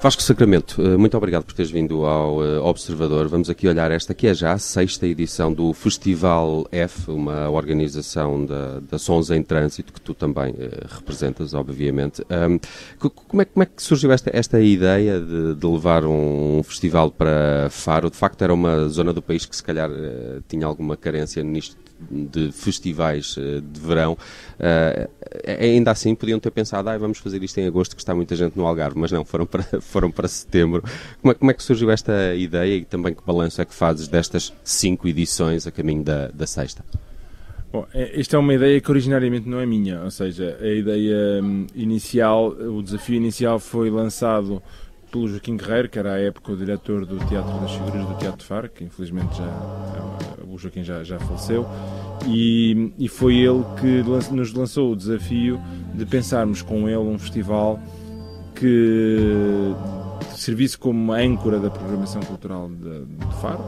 Vasco Sacramento, eh, muito obrigado por teres vindo ao eh, Observador. Vamos aqui olhar esta que é já a sexta edição do Festival F, uma organização da, da Sons em Trânsito, que tu também uh, representas, obviamente. Um, como, é, como, é, que surgiu esta, esta ideia de, de, levar um festival para Faro? De facto, era uma zona do país que se calhar tinha alguma carência nisto de festivais uh, de verão. ainda assim, podiam ter pensado, ah, vamos fazer isto em agosto, que está muita gente no Algarve, mas não, foram para foram para setembro. Como é, como é, que surgiu esta ideia e também que balanço é que fazes destas cinco edições a caminho da, da sexta? Bom, é, esta é uma ideia que originariamente não é minha, ou seja, a ideia hum, inicial, o desafio inicial foi lançado pelo Joaquim Guerreiro, que era à época o diretor do Teatro das Figuras do Teatro Faro, que infelizmente já, o Joaquim já, já faleceu, e, e foi ele que nos lançou o desafio de pensarmos com ele um festival que servisse como âncora da programação cultural de, de Faro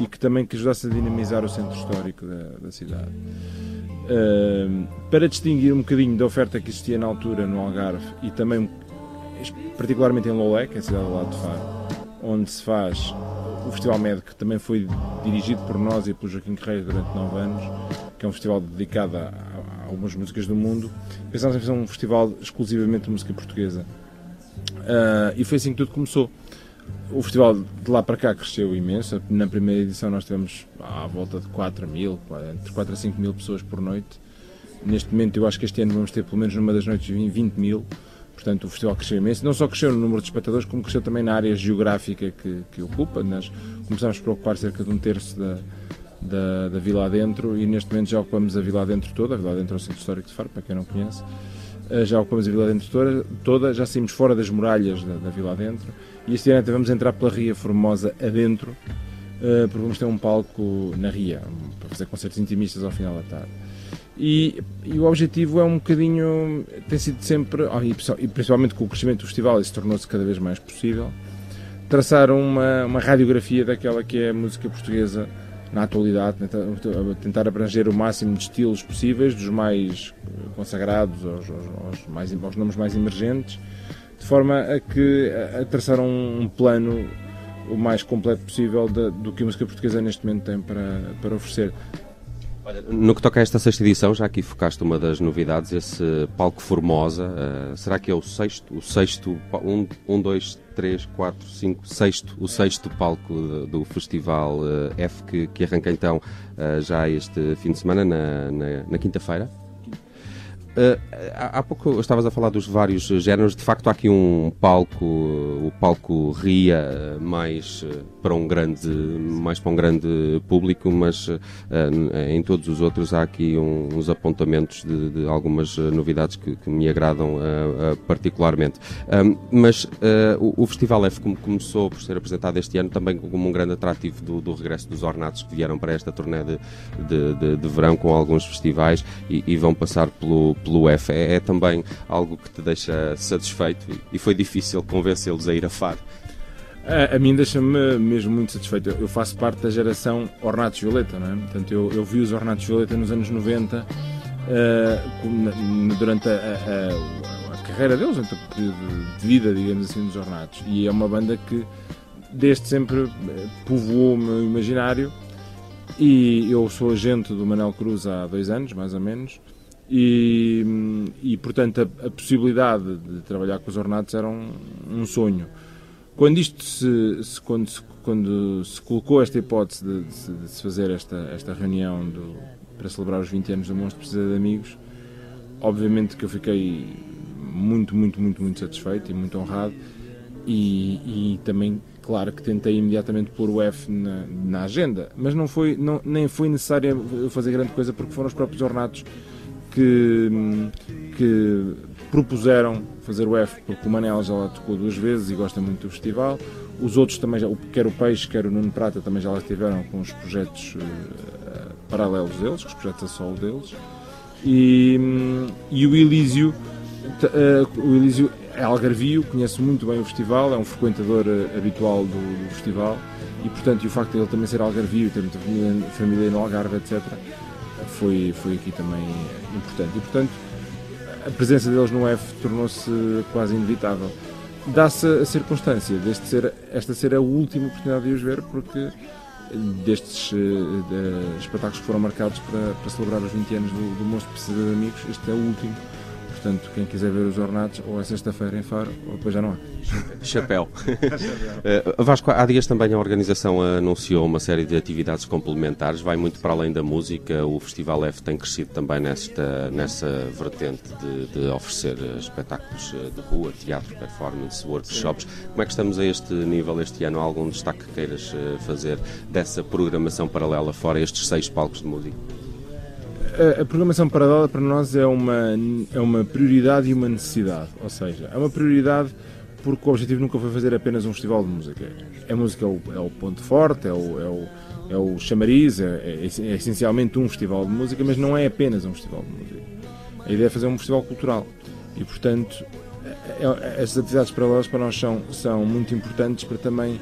e que também que ajudasse a dinamizar o centro histórico da, da cidade. Uh, para distinguir um bocadinho da oferta que existia na altura no Algarve e também particularmente em Lolé, que é a cidade do lado de Faro, onde se faz o Festival Med, que também foi dirigido por nós e pelo Joaquim Carreira durante nove anos, que é um festival dedicado a, a algumas músicas do mundo, pensámos em fazer um festival exclusivamente de música portuguesa. Uh, e foi assim que tudo começou. O festival de lá para cá cresceu imenso. Na primeira edição nós tivemos à volta de 4 mil, entre 4 a 5 mil pessoas por noite. Neste momento eu acho que este ano vamos ter pelo menos numa das noites 20 mil. Portanto, o festival cresceu imenso. Não só cresceu no número de espectadores, como cresceu também na área geográfica que, que ocupa. Nós começámos por ocupar cerca de um terço da, da, da vila adentro e neste momento já ocupamos a vila adentro toda. A vila adentro é o centro histórico de Faro, para quem não conhece. Eh, já ocupamos a Vila Dentro toda, toda, já saímos fora das muralhas da, da Vila Dentro e este ano vamos entrar pela Ria Formosa adentro, uh, porque vamos ter um palco na Ria, para fazer concertos intimistas ao final da tarde. E, e, o objetivo é um bocadinho, tem sido sempre, oh, e principalmente com o crescimento do festival, isso tornou-se cada vez mais possível, traçar uma, uma radiografia daquela que é a música portuguesa na atualidade, tentar abranger o máximo de estilos possíveis, dos mais consagrados aos, aos, aos, mais, aos nomes mais emergentes, de forma a que a, traçar um, um, plano o mais completo possível do que a música portuguesa neste momento tem para, para oferecer. Olha, no que toca a esta sexta edição, já aqui focaste uma das novidades, esse palco Formosa. Uh, será que é o sexto? O sexto, um, um dois, três, quatro, cinco, sexto, o sexto palco do, do Festival uh, F que, que arranca então uh, já este fim de semana, na, na, na quinta-feira? Uh, há pouco estavas a falar dos vários géneros. De facto, há aqui um palco, o palco ria mais eh, para um grande, mais para um grande público, mas uh, em todos os outros há aqui um, uns apontamentos de, de algumas novidades que, que me agradam uh, particularmente. mas o, o, Festival F começou por ser apresentado este ano também como um grande atrativo do, do regresso dos ornatos que vieram para esta turnê de, de, de, de verão com alguns festivais e, e vão passar pelo pelo F. É, é também algo que te deixa satisfeito e foi difícil convencê-los a ir a Faro. A, a mim deixa-me mesmo muito satisfeito. Eu faço parte da geração Ornatos Violeta, não é? Portanto, eu, eu vi os Ornatos Violeta nos anos 90, uh, eh, durante a, a, a, carreira deles, durante o período de vida, digamos assim, dos Ornatos. E é uma banda que desde sempre eh, povoou o meu imaginário. E eu sou agente do Manel Cruz há dois anos, mais ou menos. E, e portanto, a, a, possibilidade de trabalhar com os ornatos era um, um sonho. Quando isto se, se, quando, se, quando se colocou esta hipótese de, de, de se fazer esta, esta reunião do, para celebrar os 20 anos do Monstro Precisa de Amigos, obviamente que eu fiquei muito, muito, muito, muito satisfeito e muito honrado e, e também, claro, que tentei imediatamente pôr o F na, na agenda, mas não foi, não, nem foi necessário fazer grande coisa porque foram os próprios ornatos que, que propuseram fazer o F, porque o Manel já lá tocou duas vezes e gosta muito do festival. Os outros também, já, quer o Peixe, quer o Nuno Prata, também já lá estiveram com os projetos uh, paralelos deles, com os projetos a solo deles. E, e o Elísio, uh, o Elísio é algarvio, conhece muito bem o festival, é um frequentador uh, habitual do, do, festival e, portanto, e o facto de ele também ser algarvio, ter muita família, família no Algarve, etc., foi, foi aqui também importante. E, portanto, a presença deles no F tornou-se quase inevitável. dá-se a circunstância deste ser, esta ser a última oportunidade de os ver, porque destes uh, de, espetáculos que foram marcados para, para, celebrar os 20 anos do, do Monstro Precisa de Amigos, este é o último. Portanto, quem quiser ver os ornatos, ou é sexta-feira em Faro, ou depois já não há. Chapéu. uh, Vasco, há dias também a organização anunciou uma série de atividades complementares, vai muito para além da música. O Festival F tem crescido também nesta, nessa vertente de, de oferecer espetáculos eh, de rua, teatro, performance, workshops. Sim. Como é que estamos a este nível este ano? Há algum destaque que queiras eh, fazer dessa programação paralela fora estes seis palcos de música? A, programação paralela para nós é uma, é uma prioridade e uma necessidade. Ou seja, é uma prioridade porque o objetivo nunca foi fazer apenas um festival de música. A música é o, é o ponto forte, é o, é o, é o chamariz, é, é, é, essencialmente um festival de música, mas não é apenas um festival de música. A ideia é fazer um festival cultural. E, portanto, é, essas atividades paralelas para nós são, são muito importantes para também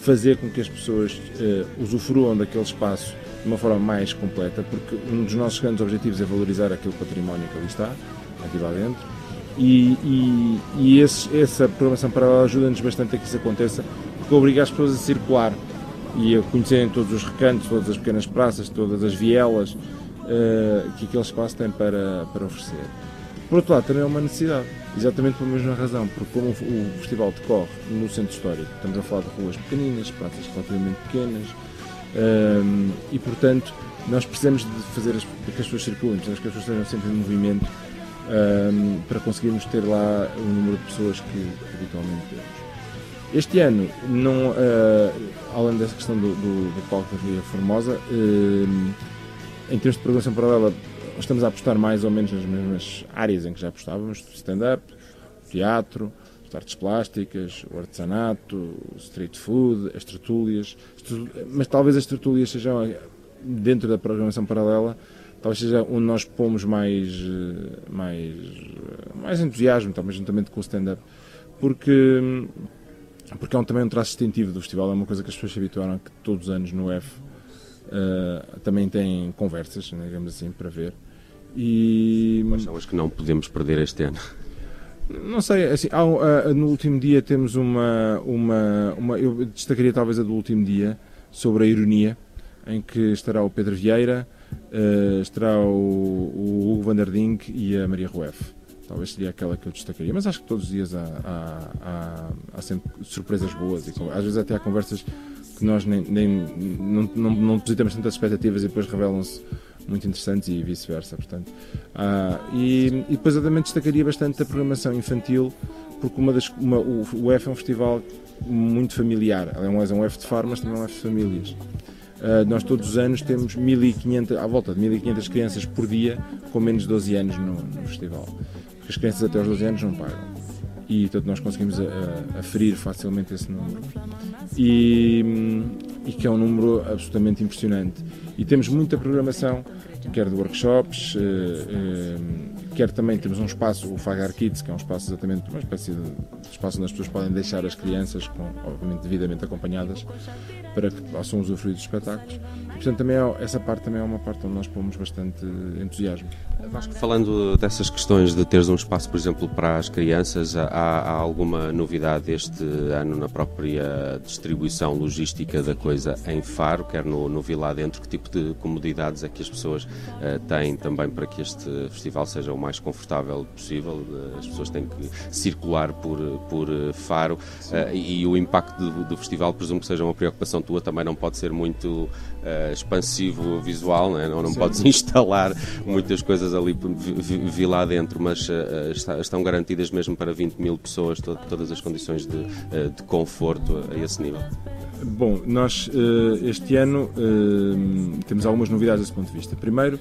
fazer com que as pessoas uh, usufruam daquele espaço de uma forma mais completa, porque um dos nossos grandes objetivos é valorizar aquele património que ali está, aqui lá dentro, e, e, e esse, essa programação paralela ajuda-nos bastante a que isso aconteça, porque obriga as pessoas a circular e a conhecerem todos os recantos, todas as pequenas praças, todas as vielas uh, que aquele espaço tem para, para oferecer. Por outro lado, também é uma necessidade, exatamente pela mesma razão, porque como o festival decorre no centro histórico, estamos a falar de ruas pequeninas, praças relativamente pequenas, um, e portanto, nós precisamos de fazer as, que as pessoas circulem, precisamos que as pessoas estejam sempre em movimento um, para conseguirmos ter lá o número de pessoas que, habitualmente temos. Este ano, não, uh, além dessa questão do, do, do palco da Ria Formosa, em termos de programação paralela, estamos a apostar mais ou menos nas mesmas áreas em que já apostávamos: stand-up, teatro, artes plásticas, o artesanato, o street food, as tertúlias, mas talvez as tertúlias sejam dentro da programação paralela, talvez seja onde nós pomos mais, mais, mais entusiasmo, talvez juntamente com o stand-up, porque, porque é um, também um traço distintivo do festival, é uma coisa que as pessoas se habituaram que todos os anos no F uh, também tem conversas, né, digamos assim, para ver. E... Quais são as que não podemos perder este ano? Não sei, assim, há, uh, no último dia temos uma, uma, uma. Eu destacaria talvez a do último dia, sobre a ironia, em que estará o Pedro Vieira, uh, estará o, o Hugo Van der Dink e a Maria Rueff. Talvez seria aquela que eu destacaria, mas acho que todos os dias há, há, há, há sempre surpresas boas e às vezes até há conversas que nós nem, nem não, não, não depositamos tantas expectativas e depois revelam-se muito interessantes e vice-versa, portanto. Ah, e, e, depois eu também destacaria bastante a programação infantil, porque uma das, uma, o, F é um festival muito familiar, é um, é um F de Faro, mas também é um F de famílias. Uh, nós todos os anos temos 1500, à volta de 1500 crianças por dia com menos de 12 anos no, no, festival. Porque as crianças até aos 12 anos não pagam. E portanto nós conseguimos aferir facilmente esse número. E, e que é um número absolutamente impressionante. E temos muita programação, quer de workshops, eh, eh, quer também temos um espaço, o Fagar Kids, que é um espaço exatamente, uma espécie de espaço onde as pessoas podem deixar as crianças, com, obviamente devidamente acompanhadas, para que possam usufruir dos espetáculos. E, portanto, também é, essa parte também é uma parte onde nós pomos bastante entusiasmo. Que falando dessas questões de teres um espaço, por exemplo, para as crianças, há, há alguma novidade este ano na própria distribuição logística da coisa em Faro, quer no, no Vila Dentro? Que tipo de comodidades é que as pessoas uh, têm também para que este festival seja o mais confortável possível? As pessoas têm que circular por, por Faro uh, e o impacto do, do, festival, presumo que seja uma preocupação tua, também não pode ser muito uh, expansivo visual, não, é? não, não podes instalar muitas coisas ali vi, vi lá dentro, mas uh, está, estão garantidas mesmo para 20 mil pessoas to, todas as condições de, uh, de conforto a, a esse nível? Bom, nós este ano temos algumas novidades desse ponto de vista. Primeiro,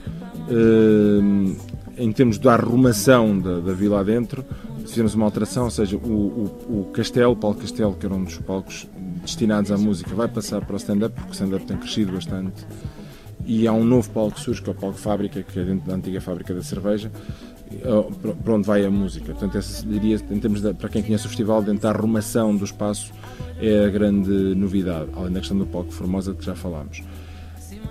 em termos da arrumação da, da vila dentro, fizemos uma alteração, ou seja, o, o, o Castelo, Paulo Castelo, que era um dos palcos destinados à música, vai passar para o stand-up, porque o stand-up tem crescido bastante e há um novo palco que surge, que é o palco Fábrica, que é dentro da antiga fábrica da cerveja, para onde vai a música. Portanto, essa diria, em termos de, para quem conhece o festival, dentro da arrumação do espaço, é a grande novidade, além da questão do palco Formosa que já falámos.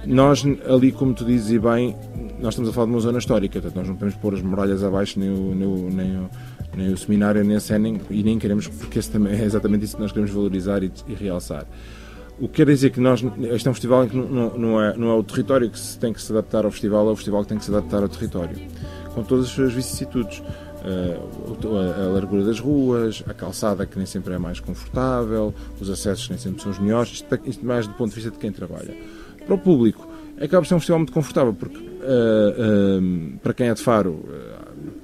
Nós, ali, como tu dizes e bem, nós estamos a falar de uma zona histórica, portanto nós não podemos pôr as muralhas abaixo, nem o, nem o, nem o, nem o seminário, nem a Senning, e nem queremos, porque esse também é exatamente isso que nós queremos valorizar e, e realçar. O que quer dizer que nós, este é um festival em que não, não, é, não é o território que se tem que se adaptar ao festival, é o festival que tem que se adaptar ao território, com todas as suas vicissitudes. Uh, a, a largura das ruas, a calçada que nem sempre é mais confortável, os acessos nem sempre são os melhores, isto, isto mais do ponto de vista de quem trabalha. Para o público, acaba por ser um festival muito confortável, porque uh, uh, para quem é de Faro,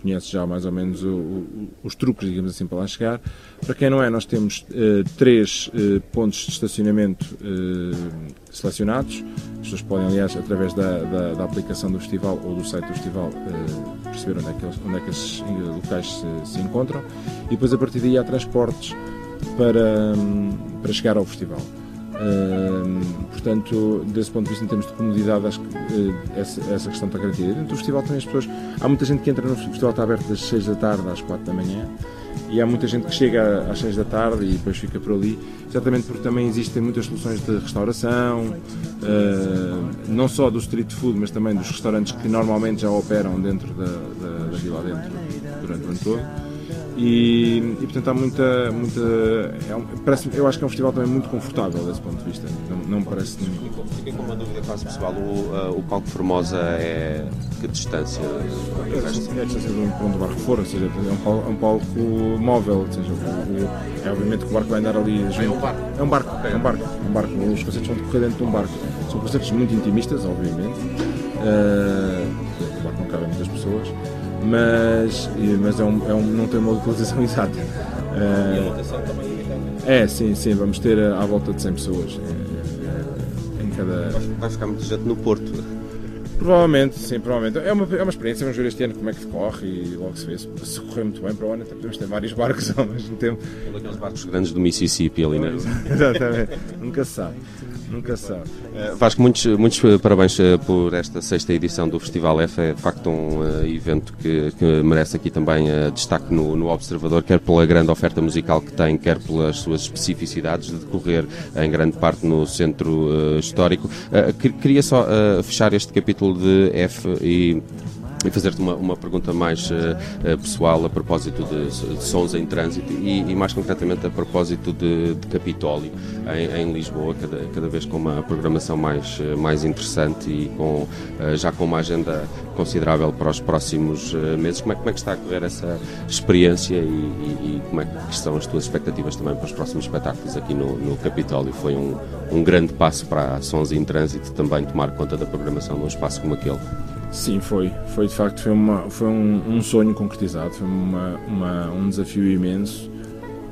conhece já mais ou menos o, o, os truques, digamos assim, para lá chegar. Para quem não é, nós temos uh, três uh, pontos de estacionamento uh, selecionados. As pessoas podem, aliás, através da, da, da, aplicação do festival ou do site do festival, perceber onde é que, onde é que esses locais se, se, encontram. E depois, a partir daí, há transportes para, um, para chegar ao festival. Portanto, desse ponto de vista, em termos de comodidade, acho que uh, essa, essa, questão está garantida. Dentro do festival também as pessoas. Há muita gente que entra no festival, está aberto das 6 da tarde às 4 da manhã, e há muita gente que chega às 6 da tarde e depois fica por ali, exatamente porque também existem muitas soluções de restauração, uh, não só do street food, mas também dos restaurantes que normalmente já operam dentro da, da, da vila dentro durante o ano todo e, e, portanto há muita. muita é um, parece, eu acho que é um festival também muito confortável desse ponto de vista. Não, não me parece nenhum. Fiquei com uma dúvida quase pessoal: o, uh, o palco Formosa é que distância? É, é a distância de onde o barco for, ou seja, é um palco, é um palco móvel, ou seja, o, é obviamente que o barco vai andar ali junto. É um barco. É um barco, é um barco. É um barco. Os concertos vão decorrer dentro de um barco. São concertos muito intimistas, obviamente. Uh, o barco não cabe muitas pessoas mas, mas é um, é um, não tem uma localização exata. E a lotação também é, sim, sim, vamos ter à volta de 100 pessoas é, é, em cada. Vai ficar muito gente no Porto. Provavelmente, sim, provavelmente. É uma, é uma experiência, vamos ver este ano como é que decorre e logo se vê. Se, se correr muito bem para o ano, até podemos ter vários barcos ao mesmo tempo. Um daqueles barcos grandes do Mississippi ali, né? Exatamente, nunca se sabe. Nunca sabe. Uh, Vasco, muitos, muitos parabéns uh, por esta sexta edição do Festival F. É de facto um uh, evento que, que, merece aqui também destaque no, no, Observador, quer pela grande oferta musical que tem, quer pelas suas especificidades de decorrer em grande parte no centro histórico. queria só fechar este capítulo de F e e fazer-te uma, uma pergunta mais uh, uh, pessoal a propósito de, de sons em trânsito e, e, mais concretamente a propósito de, de Capitólio em, em, Lisboa, cada, cada vez com uma programação mais, uh, mais interessante e com, já com uma agenda considerável para os próximos meses. Como é, como é que está a correr essa experiência e, e, e, como é que são as tuas expectativas também para os próximos espetáculos aqui no, no Capitólio? Foi um, um grande passo para Sons em Trânsito também tomar conta da programação num espaço como aquele. Sim, foi. Foi de facto foi, uma, foi um, um sonho concretizado, foi uma, uma, um desafio imenso.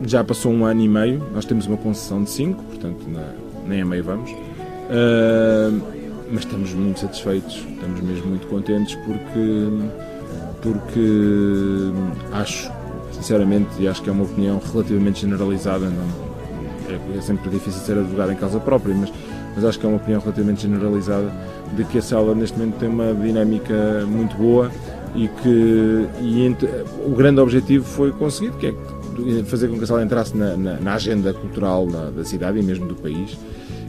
Já passou um ano e meio, nós temos uma concessão de 5, portanto na, nem a meio vamos. Uh, mas estamos muito satisfeitos, estamos mesmo muito contentes porque, porque acho, sinceramente, e acho que é uma opinião relativamente generalizada, não, é, é sempre difícil ser advogado em causa própria, mas, mas acho que é uma opinião relativamente generalizada de que a sala neste momento tem uma dinâmica muito boa e que e o grande objetivo foi conseguido, que é fazer com que a sala entrasse na, na, na agenda cultural da, da, cidade e mesmo do país.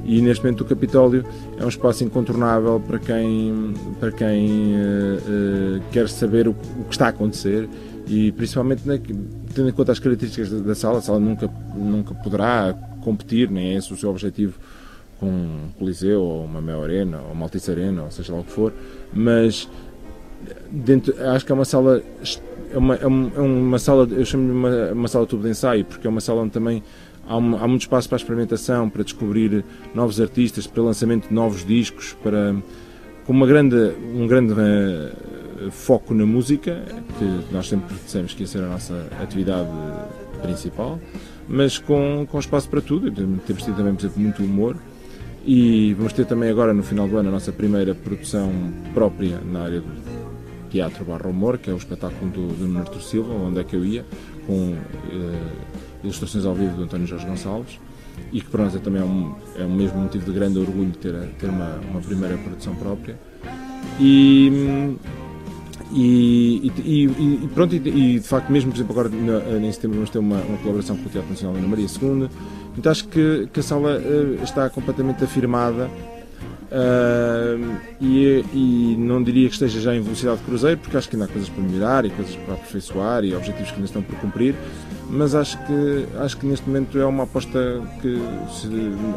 E neste momento o Capitólio é um espaço incontornável para quem, para quem uh, uh, quer saber o, o, que está a acontecer e principalmente na, tendo em conta as características da, da sala, a sala nunca, nunca poderá competir, nem é esse o seu objetivo com um Coliseu ou uma Mel Arena ou uma Altice Arena ou seja lá o que for, mas dentro, acho que é uma sala é uma, é uma sala, eu chamo-lhe uma, uma sala tubo de ensaio, porque é uma sala onde também há, um, há muito espaço para experimentação, para descobrir novos artistas, para lançamento de novos discos, para com uma grande, um grande uh, foco na música, que nós sempre dissemos que ia ser a nossa atividade principal, mas com, com espaço para tudo. Temos tido também, por exemplo, muito humor. E vamos ter também agora, no final do ano, a nossa primeira produção própria na área do teatro barra humor, que é o espetáculo do, do Artur Silva, onde é que eu ia, com eh, ilustrações ao vivo do António Jorge Gonçalves, e que para nós é também é um, é um mesmo motivo de grande orgulho ter, ter uma, uma primeira produção própria. E, e, e, e, pronto, e, de facto, mesmo por exemplo, agora em setembro vamos ter uma, uma colaboração com o Teatro Nacional Ana Maria II. Então acho que, que a sala uh, está completamente afirmada uh, e e, e, não diria que esteja já em velocidade de cruzeiro, porque acho que ainda há coisas para melhorar e coisas para aperfeiçoar e objetivos que ainda estão por cumprir, mas acho que, acho que neste momento é uma aposta que se,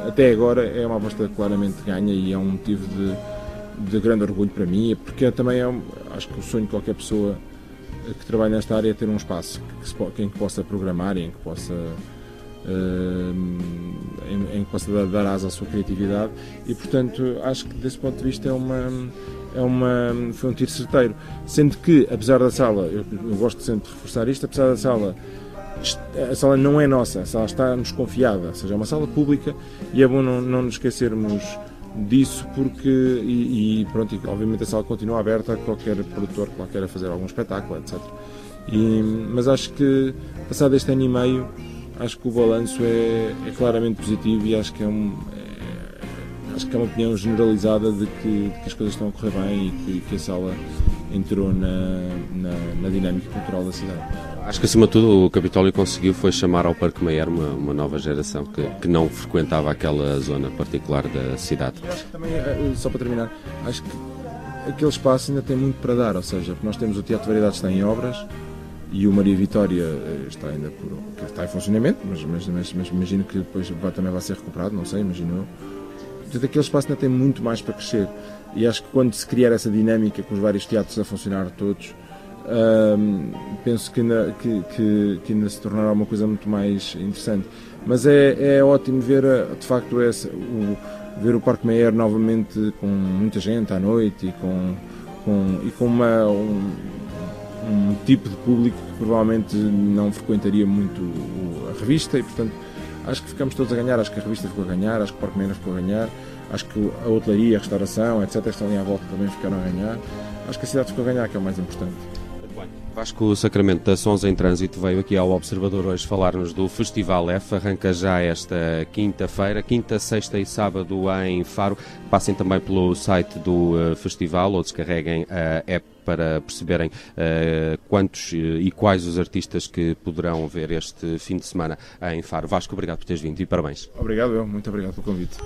até agora é uma aposta claramente ganha e é um motivo de, de grande orgulho para mim, porque também é, acho que o sonho de qualquer pessoa que trabalha nesta área é ter um espaço que, em que possa programar em que possa Uh, em, em, que possa dar, dar asa à sua criatividade. E portanto acho que desse ponto de vista é uma é uma foi um tiro certeiro. Sendo que apesar da sala eu, eu gosto sempre de reforçar isto apesar da sala a sala não é nossa, a sala está-nos confiada, ou seja, é uma sala pública e é bom não, não nos esquecermos disso porque e, e pronto, obviamente a sala continua aberta a qualquer produtor que lá queira fazer algum espetáculo, etc. E, mas acho que passado este ano e meio acho que o balanço é, é claramente positivo e acho que é, um, é, acho que é uma opinião generalizada de que, de que, as coisas estão a correr bem e que, que a sala entrou na, na, na, dinâmica cultural da cidade. Acho que acima de tudo o Capitólio conseguiu foi chamar ao Parque Meyer uma, uma nova geração que, que não frequentava aquela zona particular da cidade. Eu acho que também, eh, só para terminar, acho que aquele espaço ainda tem muito para dar, ou seja, nós temos o Teatro de Variedades está em obras, e o Maria Vitória eh, está ainda por, está em funcionamento, mas, mas, mas, mas imagino que depois vai, também vai ser recuperado, não sei, imagino eu. Portanto, aquele espaço ainda tem muito mais para crescer e acho que quando se criar essa dinâmica com os vários teatros a funcionar todos, hum, penso que ainda, que, que, que ainda se tornará uma coisa muito mais interessante. Mas é, é ótimo ver, eh, de facto, o, ver o Parque Meyer novamente com muita gente à noite e com, com, e com uma, um, um tipo de público que provavelmente não frequentaria muito a revista e, portanto, acho que ficamos todos a ganhar. Acho que a revista ficou a ganhar, acho que o Parque Menos ficou a ganhar, acho que a hotelaria, a restauração, etc., estão ali à volta também ficaram a ganhar. Acho que a cidade ficou a ganhar, que é o mais importante. Vasco Sacramento da Sons em Trânsito veio aqui ao Observador hoje falar-nos do Festival F. Arranca já esta quinta-feira, quinta, sexta e sábado em Faro. Passem também pelo site do uh, festival ou descarreguem a app para perceberem uh, quantos uh, e quais os artistas que poderão ver este fim de semana em Faro. Vasco, obrigado por teres vindo e parabéns. Obrigado, eu. Muito obrigado pelo convite.